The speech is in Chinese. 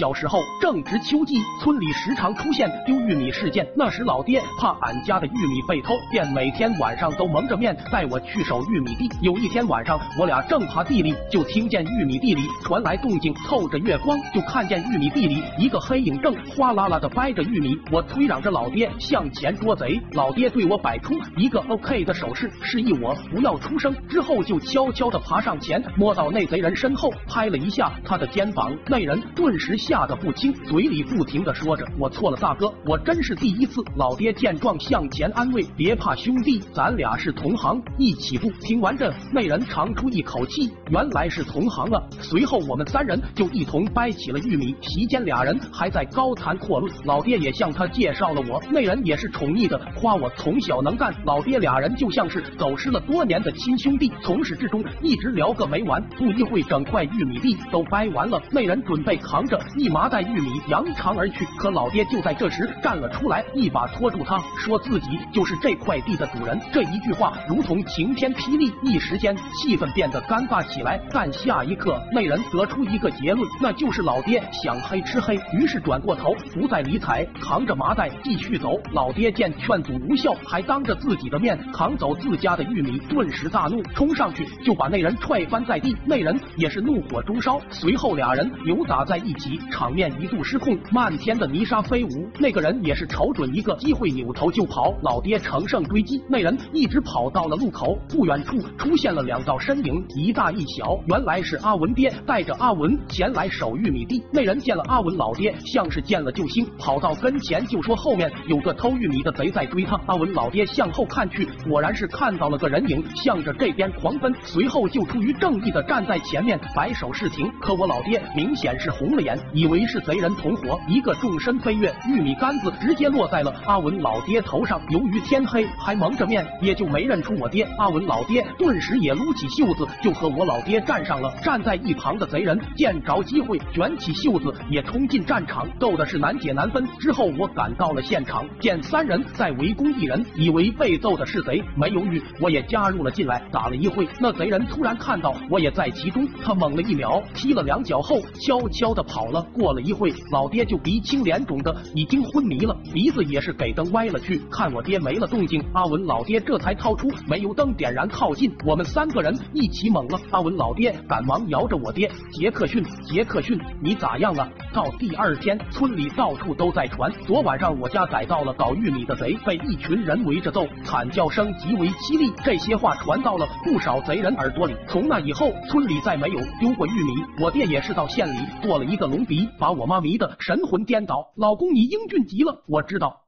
小时候正值秋季，村里时常出现丢玉米事件。那时老爹怕俺家的玉米被偷，便每天晚上都蒙着面带我去守玉米地。有一天晚上，我俩正爬地里，就听见玉米地里传来动静，透着月光，就看见玉米地里一个黑影正哗啦啦的掰着玉米。我推嚷着老爹向前捉贼，老爹对我摆出一个 OK 的手势，示意我不要出声。之后就悄悄的爬上前，摸到那贼人身后，拍了一下他的肩膀。那人顿时吓得不轻，嘴里不停的说着：“我错了，大哥，我真是第一次。”老爹见状向前安慰：“别怕，兄弟，咱俩是同行，一起住。”听完这，那人长出一口气，原来是同行啊。随后我们三人就一同掰起了玉米，席间俩人还在高谈阔论，老爹也向他介绍了我。那人也是宠溺的夸我从小能干，老爹俩人就像是走失了多年的亲兄弟，从始至终一直聊个没完。不一会，整块玉米地都掰完了，那人准备扛着一麻袋玉米扬长而去，可老爹就在这时站了出来，一把拖住他，说自己就是这块地的主人。这一句话如同晴天霹雳，一时间气氛变得尴尬起来。但下一刻，那人得出一个结论，那就是老爹想黑吃黑，于是转过头不再理睬，扛着麻袋继续走。老爹见劝阻无效，还当着自己的面扛走自家的玉米，顿时大怒，冲上去就把那人踹翻在地。那人也是怒火中烧，随后俩人扭打在一起，场面一度失控，漫天的泥沙飞舞。那个人也是瞅准一个机会扭头就跑，老爹乘胜追击，那人一直跑到了路口，不远处出现了两道身影，一大一小，原来是阿文爹带着阿文前来守玉米地。那人见了阿文老爹，像是见了救星，跑到跟前就说后面有个偷玉米的贼在追他。阿文老爹向后看去，果然是看到了个人影，向着这边狂奔，随后就出于正义的站在前面摆手示停。可我老爹明显是红了眼，以为是贼人同伙，一个纵身飞跃，玉米杆子直接落在了阿文老爹头上。由于天黑还蒙着面，也就没认出我爹。阿文老爹顿时也撸起袖子就和我老爹战上了。站在一旁的贼人见着机会，卷起袖子也冲进战场，斗的是难解难分。之后我赶到了现场，见三人在围攻一人，以为被揍的是贼，没犹豫，我也加入了进来。打了一会，那贼人突然看到我也在其中，他猛了一秒，踢了两脚后，悄悄的跑了。过了一会，老爹就鼻青脸肿的，已经昏迷了，鼻子也是给灯歪了去。看我爹没了动静，阿文老爹这才掏出煤油灯点燃，靠近我们三个人一起猛了。阿文老爹赶忙摇着我爹，杰克逊，杰克逊，你咋样了？到第二天，村里到处都在传，昨晚上我家逮到了搞玉米的贼，被一群人围着揍，惨叫声极为凄厉。这些话传到了不少贼人耳朵里。从那以后，村里再没有丢过玉米。我爹也是到县里做了一个隆鼻，把我妈迷得神魂颠倒。老公，你英俊极了，我知道。